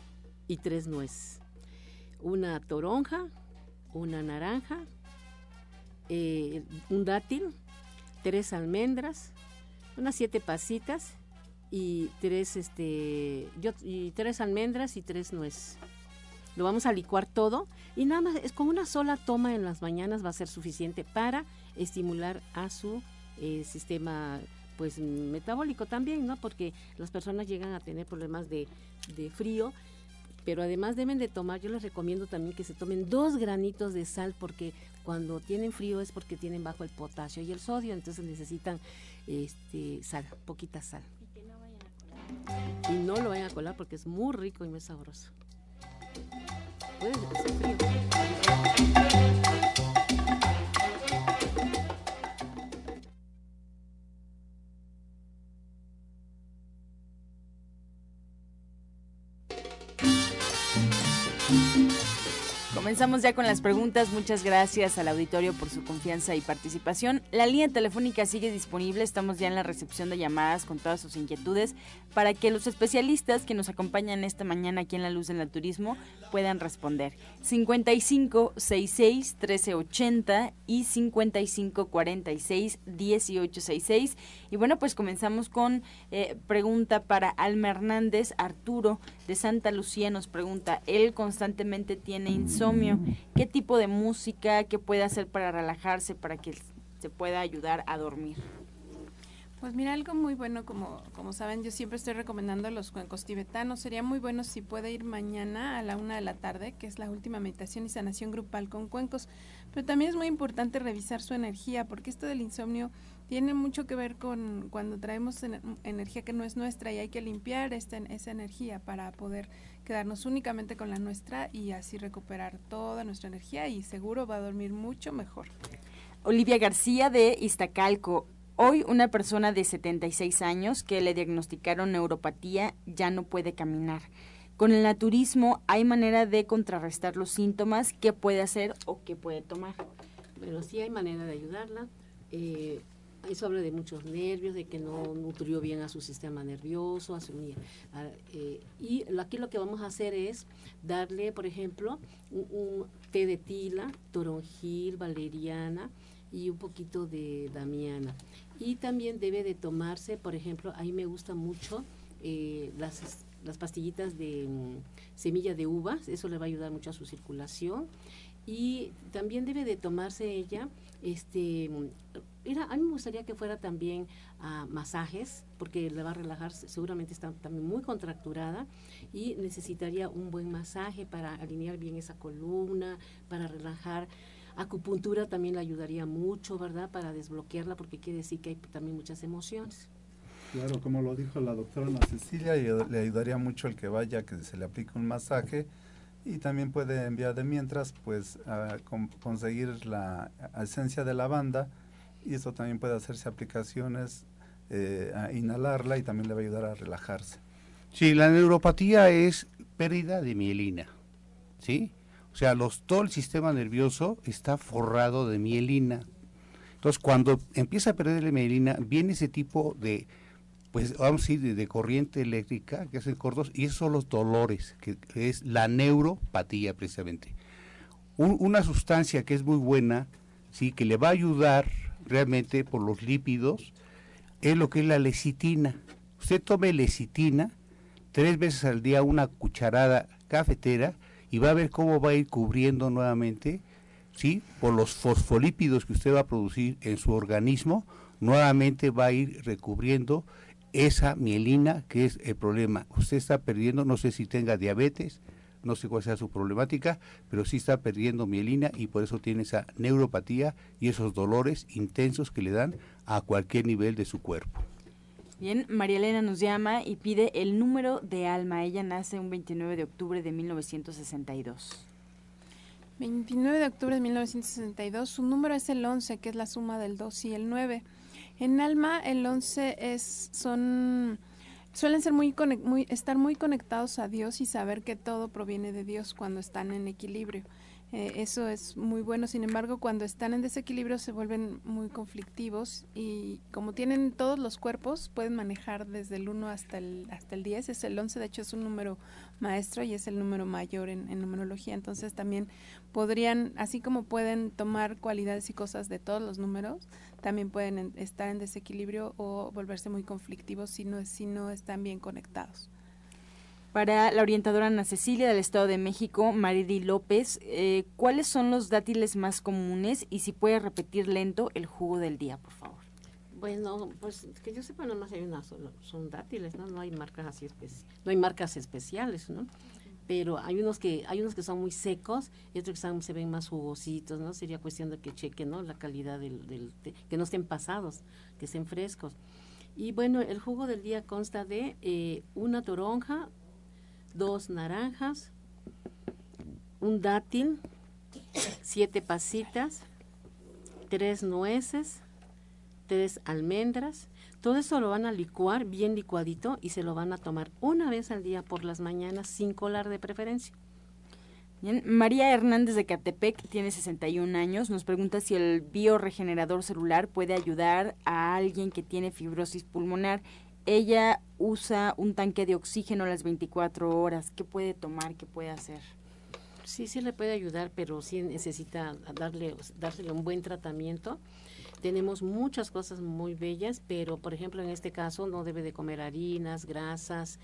Speaker 10: y tres nueces. Una toronja, una naranja, eh, un dátil, tres almendras, unas siete pasitas y tres este yo, y tres almendras y tres nueces. Lo vamos a licuar todo y nada más es con una sola toma en las mañanas va a ser suficiente para estimular a su eh, sistema pues metabólico también, ¿no? Porque las personas llegan a tener problemas de, de frío pero además deben de tomar, yo les recomiendo también que se tomen dos granitos de sal porque cuando tienen frío es porque tienen bajo el potasio y el sodio, entonces necesitan este sal, poquita sal. Y no lo vayan a colar porque es muy rico y muy sabroso.
Speaker 2: Comenzamos ya con las preguntas. Muchas gracias al auditorio por su confianza y participación. La línea telefónica sigue disponible. Estamos ya en la recepción de llamadas con todas sus inquietudes para que los especialistas que nos acompañan esta mañana aquí en La Luz del Naturismo puedan responder. 55 66 1380 y 55 46 1866. Y bueno, pues comenzamos con eh, pregunta para Alma Hernández. Arturo de Santa Lucía nos pregunta, él constantemente tiene insomnio, ¿qué tipo de música, qué puede hacer para relajarse, para que se pueda ayudar a dormir?
Speaker 5: Pues mira, algo muy bueno, como, como saben, yo siempre estoy recomendando los cuencos tibetanos. Sería muy bueno si puede ir mañana a la una de la tarde, que es la última meditación y sanación grupal con cuencos. Pero también es muy importante revisar su energía, porque esto del insomnio tiene mucho que ver con cuando traemos energía que no es nuestra y hay que limpiar esta, esa energía para poder quedarnos únicamente con la nuestra y así recuperar toda nuestra energía y seguro va a dormir mucho mejor.
Speaker 2: Olivia García de Iztacalco. Hoy una persona de 76 años que le diagnosticaron neuropatía ya no puede caminar. Con el naturismo hay manera de contrarrestar los síntomas, ¿qué puede hacer o qué puede tomar?
Speaker 10: Bueno, sí hay manera de ayudarla. Eh, eso habla de muchos nervios, de que no nutrió bien a su sistema nervioso, a su eh, y aquí lo que vamos a hacer es darle, por ejemplo, un, té de tila, toronjil, valeriana y un poquito de damiana. Y también debe de tomarse, por ejemplo, a mí me gusta mucho eh, las, las pastillitas de mm, semilla de uvas, eso le va a ayudar mucho a su circulación. Y también debe de tomarse ella este Mira, a mí me gustaría que fuera también a masajes, porque le va a relajar, seguramente está también muy contracturada y necesitaría un buen masaje para alinear bien esa columna, para relajar. Acupuntura también le ayudaría mucho, ¿verdad? Para desbloquearla, porque quiere decir que hay también muchas emociones.
Speaker 9: Claro, como lo dijo la doctora Ana Cecilia, le ayudaría mucho el que vaya, que se le aplique un masaje y también puede enviar de mientras, pues, a conseguir la esencia de lavanda y eso también puede hacerse aplicaciones, eh, a inhalarla y también le va a ayudar a relajarse.
Speaker 12: Sí, la neuropatía es pérdida de mielina, ¿sí? O sea, los, todo el sistema nervioso está forrado de mielina. Entonces, cuando empieza a perder la mielina, viene ese tipo de, pues vamos a de, corriente eléctrica que hacen cortos, y esos son los dolores, que, es la neuropatía precisamente. una sustancia que es muy buena, sí, que le va a ayudar realmente por los lípidos es lo que es la lecitina. Usted tome lecitina tres veces al día, una cucharada cafetera, y va a ver cómo va a ir cubriendo nuevamente, ¿sí? Por los fosfolípidos que usted va a producir en su organismo, nuevamente va a ir recubriendo esa mielina que es el problema. Usted está perdiendo, no sé si tenga diabetes, no sé cuál sea su problemática, pero sí está perdiendo mielina y por eso tiene esa neuropatía y esos dolores intensos que le dan a cualquier nivel de su cuerpo.
Speaker 2: Bien, María Elena nos llama y pide el número de alma. Ella nace un 29 de octubre de 1962.
Speaker 5: 29 de octubre de 1962, su número es el 11, que es la suma del 2 y el 9. En alma, el 11 es, son suelen ser muy, muy, estar muy conectados a Dios y saber que todo proviene de Dios cuando están en equilibrio. Eh, eso es muy bueno, sin embargo, cuando están en desequilibrio se vuelven muy conflictivos y como tienen todos los cuerpos, pueden manejar desde el 1 hasta el, hasta el 10, es el 11, de hecho es un número maestro y es el número mayor en, en numerología, entonces también podrían, así como pueden tomar cualidades y cosas de todos los números, también pueden estar en desequilibrio o volverse muy conflictivos si no, si no están bien conectados.
Speaker 2: Para la orientadora Ana Cecilia del Estado de México, Maridi López, eh, ¿cuáles son los dátiles más comunes y si puede repetir lento el jugo del día, por favor?
Speaker 10: Bueno, pues que yo sepa, nada hay una solo, son dátiles, ¿no? Hay marcas así no hay marcas especiales, ¿no? Pero hay unos que hay unos que son muy secos y otros que se ven más jugositos, ¿no? Sería cuestión de que chequen, ¿no? La calidad del, del que no estén pasados, que estén frescos. Y bueno, el jugo del día consta de eh, una toronja, dos naranjas, un dátil, siete pasitas, tres nueces, tres almendras. Todo eso lo van a licuar bien licuadito y se lo van a tomar una vez al día por las mañanas sin colar de preferencia.
Speaker 2: María Hernández de Catepec tiene 61 años. Nos pregunta si el bioregenerador celular puede ayudar a alguien que tiene fibrosis pulmonar. Ella usa un tanque de oxígeno las 24 horas. ¿Qué puede tomar? ¿Qué puede hacer?
Speaker 10: Sí, sí le puede ayudar, pero sí necesita darle, dársele un buen tratamiento. Tenemos muchas cosas muy bellas, pero por ejemplo en este caso no debe de comer harinas, grasas,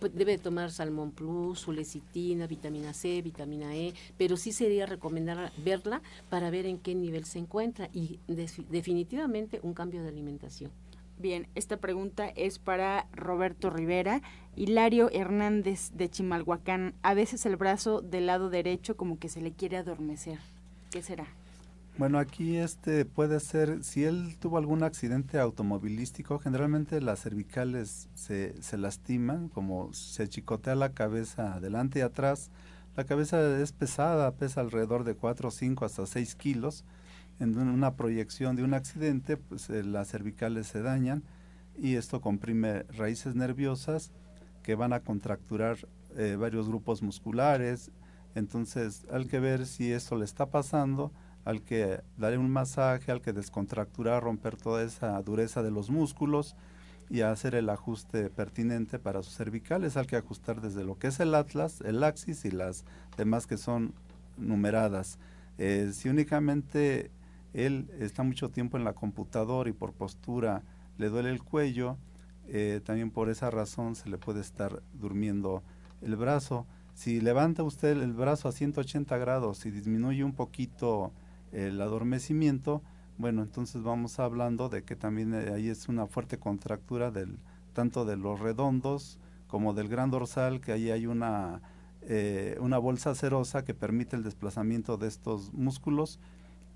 Speaker 10: pues, debe de tomar salmón plus, su lecitina, vitamina C, vitamina E, pero sí sería recomendar verla para ver en qué nivel se encuentra y definitivamente un cambio de alimentación.
Speaker 2: Bien, esta pregunta es para Roberto Rivera. Hilario Hernández de Chimalhuacán. A veces el brazo del lado derecho como que se le quiere adormecer. ¿Qué será?
Speaker 9: Bueno, aquí este puede ser, si él tuvo algún accidente automovilístico, generalmente las cervicales se, se lastiman, como se chicotea la cabeza adelante y atrás. La cabeza es pesada, pesa alrededor de 4, 5 hasta 6 kilos en una proyección de un accidente, pues eh, las cervicales se dañan y esto comprime raíces nerviosas que van a contracturar eh, varios grupos musculares. Entonces, hay que ver si esto le está pasando, al que darle un masaje, al que descontracturar, romper toda esa dureza de los músculos y hacer el ajuste pertinente para sus cervicales. Hay que ajustar desde lo que es el atlas, el axis y las demás que son numeradas. Eh, si únicamente él está mucho tiempo en la computadora y por postura le duele el cuello, eh, también por esa razón se le puede estar durmiendo el brazo. Si levanta usted el brazo a 180 grados y disminuye un poquito el adormecimiento, bueno, entonces vamos hablando de que también eh, ahí es una fuerte contractura del tanto de los redondos como del gran dorsal, que ahí hay una, eh, una bolsa cerosa que permite el desplazamiento de estos músculos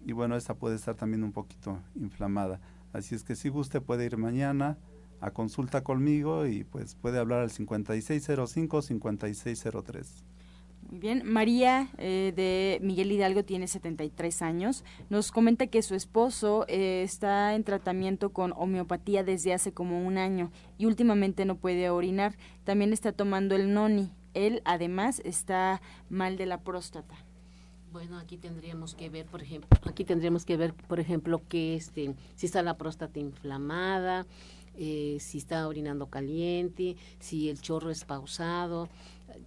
Speaker 9: y bueno, esta puede estar también un poquito inflamada. Así es que si guste puede ir mañana a consulta conmigo y pues puede hablar al 5605-5603.
Speaker 2: Muy bien, María eh, de Miguel Hidalgo tiene 73 años. Nos comenta que su esposo eh, está en tratamiento con homeopatía desde hace como un año y últimamente no puede orinar. También está tomando el noni. Él además está mal de la próstata.
Speaker 10: Bueno, aquí tendríamos que ver, por ejemplo, aquí tendríamos que ver, por ejemplo, que este, si está la próstata inflamada, eh, si está orinando caliente, si el chorro es pausado,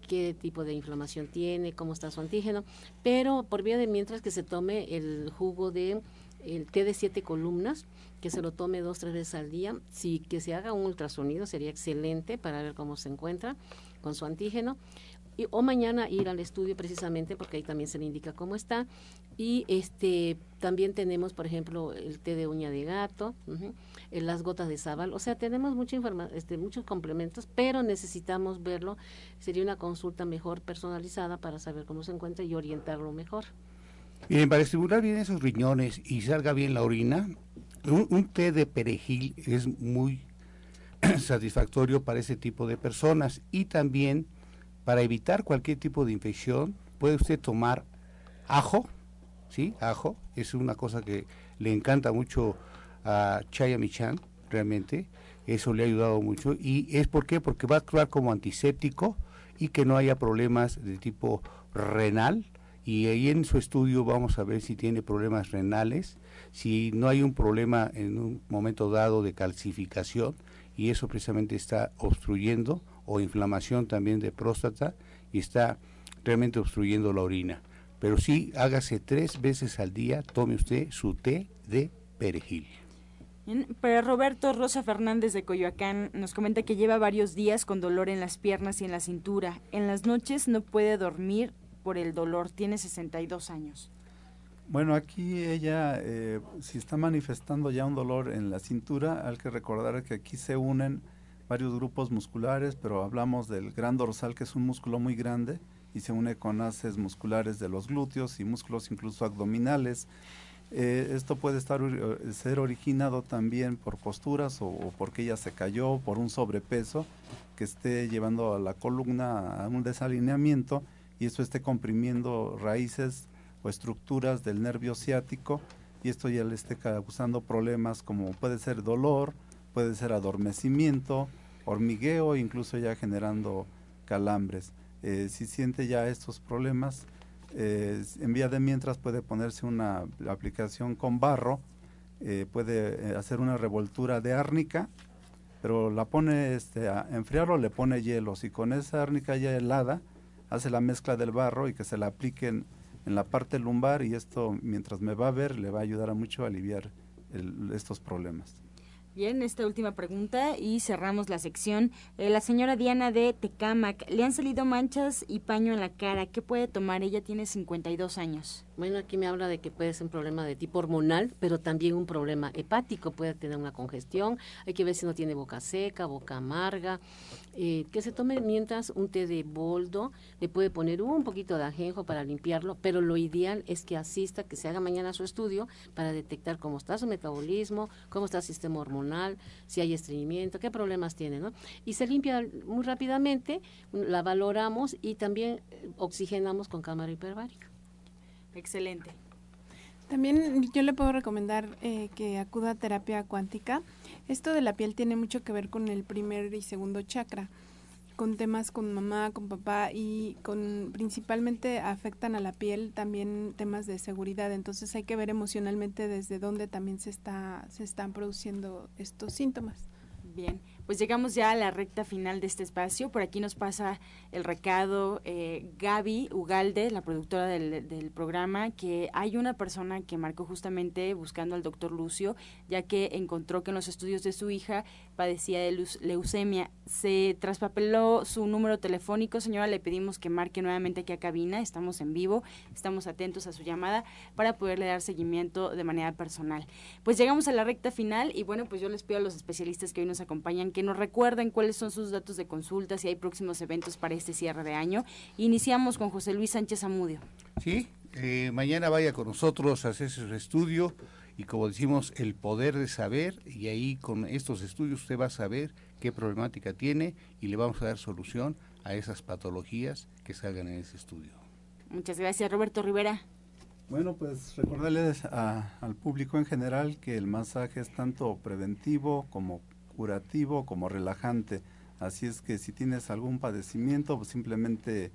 Speaker 10: qué tipo de inflamación tiene, cómo está su antígeno, pero por vía de mientras que se tome el jugo de el té de siete columnas, que se lo tome dos, tres veces al día, si que se haga un ultrasonido sería excelente para ver cómo se encuentra con su antígeno o mañana ir al estudio precisamente porque ahí también se le indica cómo está. Y este también tenemos por ejemplo el té de uña de gato las gotas de sábal o sea tenemos mucha este, muchos complementos pero necesitamos verlo. Sería una consulta mejor personalizada para saber cómo se encuentra y orientarlo mejor.
Speaker 12: Bien para estimular bien esos riñones y salga bien la orina un, un té de perejil es muy satisfactorio para ese tipo de personas. Y también para evitar cualquier tipo de infección, puede usted tomar ajo, ¿sí? Ajo, es una cosa que le encanta mucho a Chaya Michan, realmente, eso le ha ayudado mucho. ¿Y es por qué? Porque va a actuar como antiséptico y que no haya problemas de tipo renal. Y ahí en su estudio vamos a ver si tiene problemas renales, si no hay un problema en un momento dado de calcificación, y eso precisamente está obstruyendo o inflamación también de próstata y está realmente obstruyendo la orina. Pero sí, hágase tres veces al día, tome usted su té de perejil.
Speaker 2: Pero Roberto Rosa Fernández de Coyoacán nos comenta que lleva varios días con dolor en las piernas y en la cintura. En las noches no puede dormir por el dolor. Tiene 62 años.
Speaker 9: Bueno, aquí ella, eh, si está manifestando ya un dolor en la cintura, hay que recordar que aquí se unen varios grupos musculares, pero hablamos del gran dorsal, que es un músculo muy grande y se une con haces musculares de los glúteos y músculos incluso abdominales. Eh, esto puede estar eh, ser originado también por posturas o, porque ella se cayó, por un sobrepeso que esté llevando a la columna a un desalineamiento y eso esté comprimiendo raíces o estructuras del nervio ciático y esto ya le esté causando problemas como puede ser dolor, puede ser adormecimiento, hormigueo, incluso ya generando calambres. Eh, si siente ya estos problemas, eh, en vía de mientras puede ponerse una aplicación con barro, eh, puede hacer una revoltura de árnica, pero la pone este, a enfriarlo, le pone hielos y con esa árnica ya helada hace la mezcla del barro y que se la apliquen en la parte lumbar y esto mientras me va a ver le va a ayudar a mucho a aliviar estos problemas.
Speaker 2: Bien, esta última pregunta y cerramos la sección. Eh, la señora Diana de Tecamac, le han salido manchas y paño en la cara. ¿Qué puede tomar? Ella tiene 52 años.
Speaker 10: Bueno, aquí me habla de que puede ser un problema de tipo hormonal, pero también un problema hepático. Puede tener una congestión. Hay que ver si no tiene boca seca, boca amarga. Eh, que se tome mientras un té de boldo. Le puede poner un poquito de ajenjo para limpiarlo, pero lo ideal es que asista, que se haga mañana su estudio para detectar cómo está su metabolismo, cómo está el sistema hormonal si hay estreñimiento, qué problemas tiene, ¿no? Y se limpia muy rápidamente, la valoramos y también eh, oxigenamos con cámara hiperbárica.
Speaker 2: Excelente.
Speaker 5: También yo le puedo recomendar eh, que acuda a terapia cuántica. Esto de la piel tiene mucho que ver con el primer y segundo chakra con temas con mamá, con papá y con principalmente afectan a la piel también temas de seguridad. Entonces hay que ver emocionalmente desde dónde también se está se están produciendo estos síntomas.
Speaker 2: Bien, pues llegamos ya a la recta final de este espacio. Por aquí nos pasa el recado eh, Gaby Ugalde, la productora del, del, programa, que hay una persona que marcó justamente buscando al doctor Lucio, ya que encontró que en los estudios de su hija padecía de leucemia. Se traspapeló su número telefónico. Señora, le pedimos que marque nuevamente aquí a cabina. Estamos en vivo, estamos atentos a su llamada para poderle dar seguimiento de manera personal. Pues llegamos a la recta final y bueno, pues yo les pido a los especialistas que hoy nos acompañan que nos recuerden cuáles son sus datos de consulta, si hay próximos eventos para este cierre de año. Iniciamos con José Luis Sánchez Amudio.
Speaker 12: Sí, eh, mañana vaya con nosotros a hacer su estudio y como decimos, el poder de saber y ahí con estos estudios usted va a saber qué problemática tiene y le vamos a dar solución a esas patologías que salgan en ese estudio.
Speaker 2: Muchas gracias, Roberto Rivera.
Speaker 9: Bueno, pues recordarles al público en general que el masaje es tanto preventivo como curativo como relajante. Así es que si tienes algún padecimiento o simplemente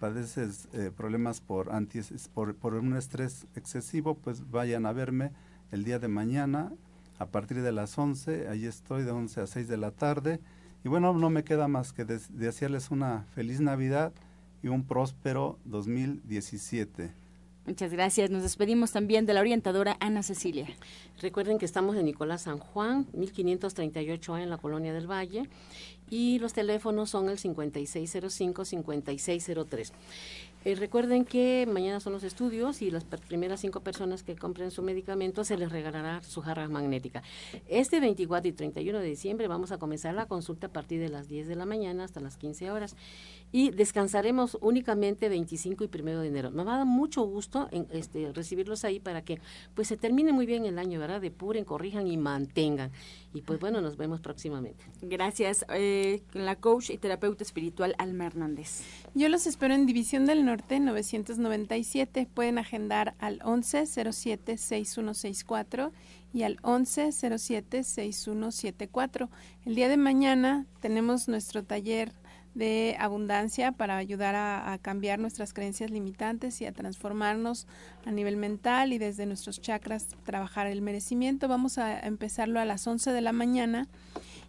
Speaker 9: padeces eh, problemas por, antes por, por un estrés excesivo, pues vayan a verme el día de mañana a partir de las 11. Ahí estoy de 11 a 6 de la tarde. Y bueno, no me queda más que desearles una feliz Navidad y un próspero 2017.
Speaker 2: Muchas gracias. Nos despedimos también de la orientadora Ana Cecilia.
Speaker 10: Recuerden que estamos en Nicolás San Juan, 1538A en la Colonia del Valle y los teléfonos son el 5605-5603. Eh, recuerden que mañana son los estudios y las primeras cinco personas que compren su medicamento se les regalará su jarra magnética. Este 24 y 31 de diciembre vamos a comenzar la consulta a partir de las 10 de la mañana hasta las 15 horas y descansaremos únicamente 25 y 1 de enero. Me va a dar mucho gusto en, este, recibirlos ahí para que pues se termine muy bien el año, ¿verdad? Depuren, corrijan y mantengan. Y pues bueno, nos vemos próximamente.
Speaker 2: Gracias. Eh, la coach y terapeuta espiritual Alma Hernández.
Speaker 5: Yo los espero en División del Norte 997. Pueden agendar al 1107-6164 y al 1107-6174. El día de mañana tenemos nuestro taller de abundancia para ayudar a, cambiar nuestras creencias limitantes y a transformarnos a nivel mental y desde nuestros chakras trabajar el merecimiento. Vamos a empezarlo a las 11 de la mañana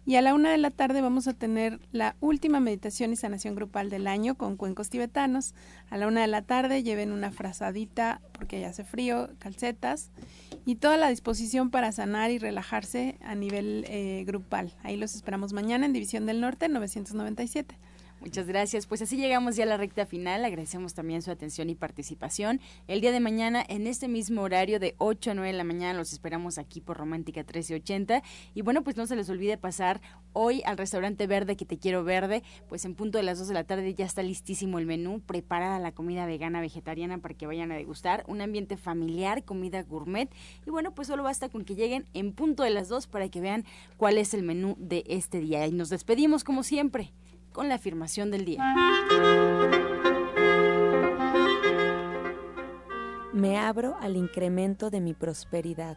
Speaker 5: y a la una de la tarde vamos a tener la última meditación y sanación grupal del año con cuencos tibetanos. A la una de la tarde lleven una frazadita porque ya hace frío, calcetas y toda la disposición para sanar y relajarse a nivel eh, grupal. Ahí los esperamos mañana en División del Norte 997.
Speaker 2: Muchas gracias. Pues así llegamos ya a la recta final. Agradecemos también su atención y participación. El día de mañana, en este mismo horario de 8 a 9 de la mañana, los esperamos aquí por Romántica 1380. Y bueno, pues no se les olvide pasar hoy al restaurante verde que te quiero verde. Pues en punto de las 2 de la tarde ya está listísimo el menú, preparada la comida vegana, vegetariana para que vayan a degustar. Un ambiente familiar, comida gourmet. Y bueno, pues solo basta con que lleguen en punto de las 2 para que vean cuál es el menú de este día. Y nos despedimos como siempre con la afirmación del día.
Speaker 1: Me abro al incremento de mi prosperidad.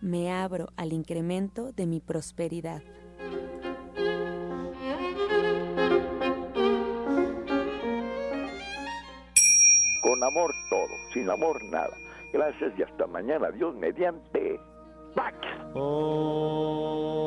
Speaker 1: Me abro al incremento de mi prosperidad.
Speaker 13: Con amor todo, sin amor nada. Gracias y hasta mañana. Dios mediante. ¡Pax!
Speaker 14: Oh.